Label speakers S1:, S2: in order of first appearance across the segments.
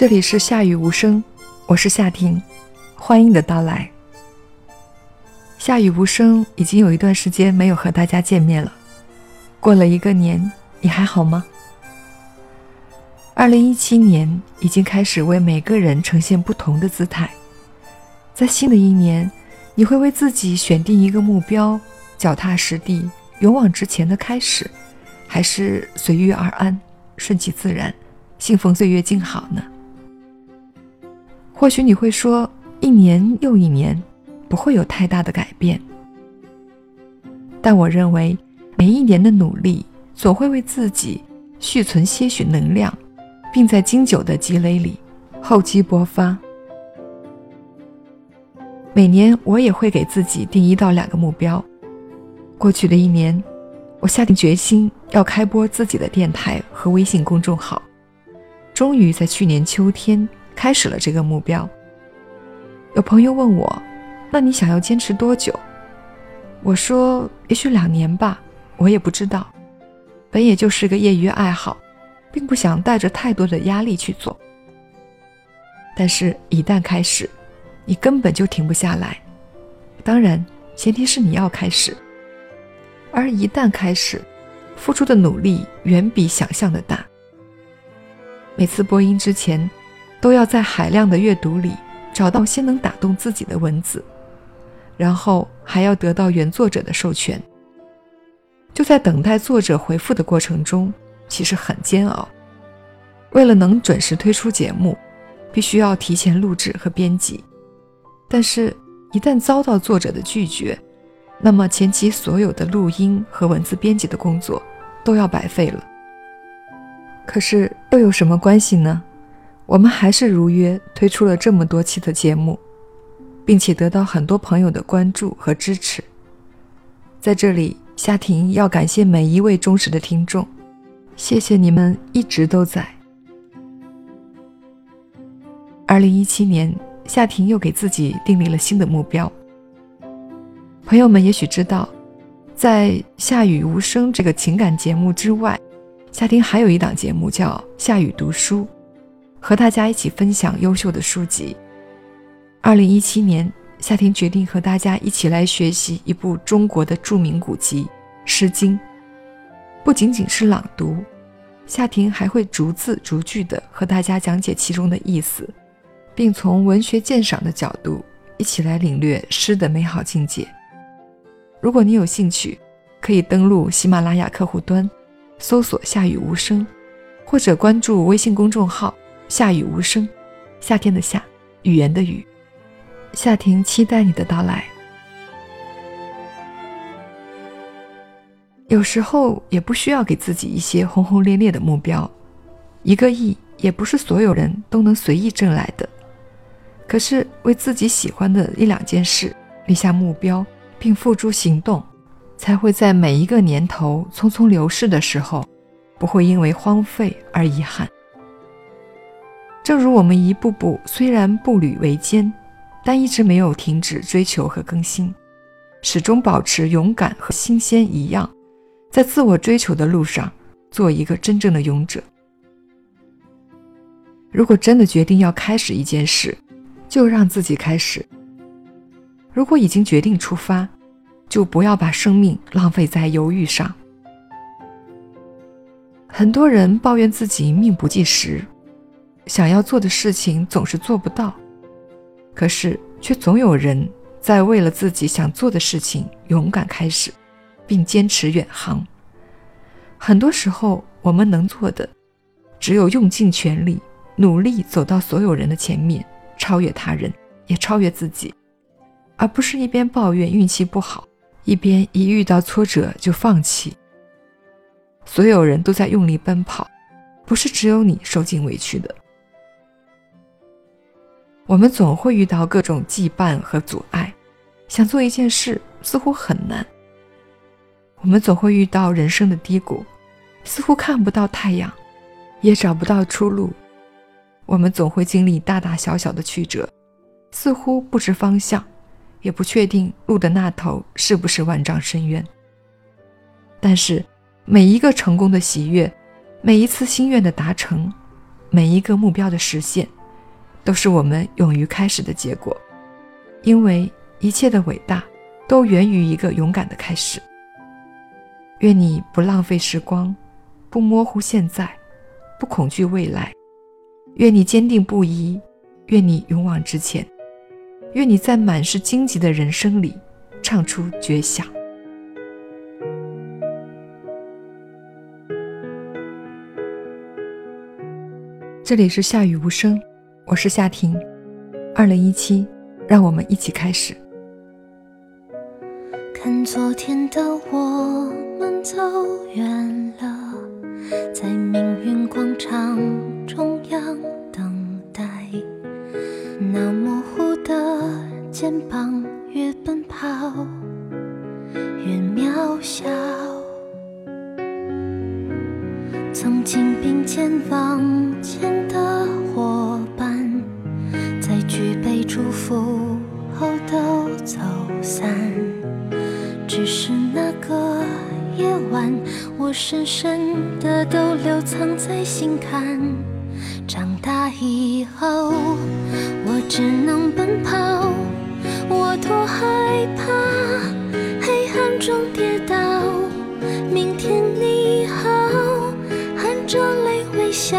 S1: 这里是夏雨无声，我是夏婷，欢迎你的到来。夏雨无声已经有一段时间没有和大家见面了，过了一个年，你还好吗？二零一七年已经开始为每个人呈现不同的姿态，在新的一年，你会为自己选定一个目标，脚踏实地、勇往直前的开始，还是随遇而安、顺其自然、信奉岁月静好呢？或许你会说，一年又一年，不会有太大的改变。但我认为，每一年的努力总会为自己续存些许能量，并在经久的积累里厚积薄发。每年我也会给自己定一到两个目标。过去的一年，我下定决心要开播自己的电台和微信公众号，终于在去年秋天。开始了这个目标。有朋友问我：“那你想要坚持多久？”我说：“也许两年吧，我也不知道。本也就是个业余爱好，并不想带着太多的压力去做。但是，一旦开始，你根本就停不下来。当然，前提是你要开始。而一旦开始，付出的努力远比想象的大。每次播音之前。”都要在海量的阅读里找到先能打动自己的文字，然后还要得到原作者的授权。就在等待作者回复的过程中，其实很煎熬。为了能准时推出节目，必须要提前录制和编辑，但是，一旦遭到作者的拒绝，那么前期所有的录音和文字编辑的工作都要白费了。可是，又有什么关系呢？我们还是如约推出了这么多期的节目，并且得到很多朋友的关注和支持。在这里，夏婷要感谢每一位忠实的听众，谢谢你们一直都在。二零一七年，夏婷又给自己订立了新的目标。朋友们也许知道，在《夏雨无声》这个情感节目之外，夏婷还有一档节目叫《夏雨读书》。和大家一起分享优秀的书籍。二零一七年，夏婷决定和大家一起来学习一部中国的著名古籍《诗经》。不仅仅是朗读，夏婷还会逐字逐句地和大家讲解其中的意思，并从文学鉴赏的角度一起来领略诗的美好境界。如果你有兴趣，可以登录喜马拉雅客户端，搜索“夏雨无声”，或者关注微信公众号。夏雨无声，夏天的夏，语言的语。夏婷期待你的到来。有时候也不需要给自己一些轰轰烈烈的目标，一个亿也不是所有人都能随意挣来的。可是为自己喜欢的一两件事立下目标，并付诸行动，才会在每一个年头匆匆流逝的时候，不会因为荒废而遗憾。正如我们一步步虽然步履维艰，但一直没有停止追求和更新，始终保持勇敢和新鲜一样，在自我追求的路上做一个真正的勇者。如果真的决定要开始一件事，就让自己开始；如果已经决定出发，就不要把生命浪费在犹豫上。很多人抱怨自己命不济时。想要做的事情总是做不到，可是却总有人在为了自己想做的事情勇敢开始，并坚持远航。很多时候，我们能做的只有用尽全力，努力走到所有人的前面，超越他人，也超越自己，而不是一边抱怨运气不好，一边一遇到挫折就放弃。所有人都在用力奔跑，不是只有你受尽委屈的。我们总会遇到各种羁绊和阻碍，想做一件事似乎很难。我们总会遇到人生的低谷，似乎看不到太阳，也找不到出路。我们总会经历大大小小的曲折，似乎不知方向，也不确定路的那头是不是万丈深渊。但是，每一个成功的喜悦，每一次心愿的达成，每一个目标的实现，都是我们勇于开始的结果。因为一切的伟大，都源于一个勇敢的开始。愿你不浪费时光，不模糊现在，不恐惧未来。愿你坚定不移，愿你勇往直前，愿你在满是荆棘的人生里，唱出绝响。这里是夏雨无声，我是夏婷。二零一七，让我们一起开始。
S2: 看昨天的我们走远了，在命运广场中央等待。那模糊的肩膀，越奔跑越渺小。曾经并肩往前的伙，祝福后都走散。只是那个夜晚，我深深的都留藏在心坎。长大以后，我只能奔跑，我多害怕黑暗中跌倒。明天你好。含着泪微笑，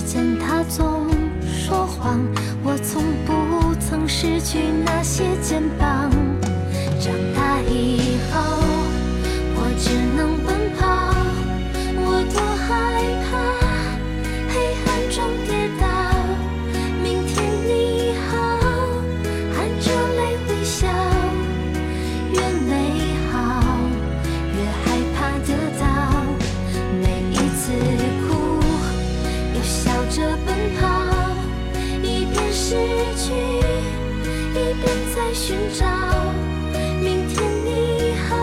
S2: 时间它总说谎，我从不曾失去那些肩膀。长大以后，在寻找。明天你好，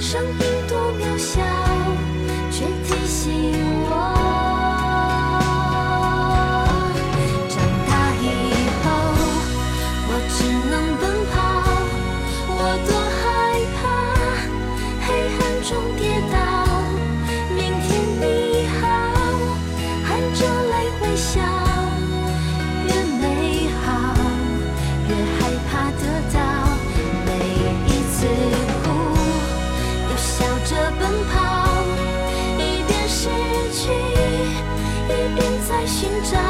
S2: 声音多渺小，却提醒我。长大以后，我只能奔跑，我多害怕黑暗中跌寻找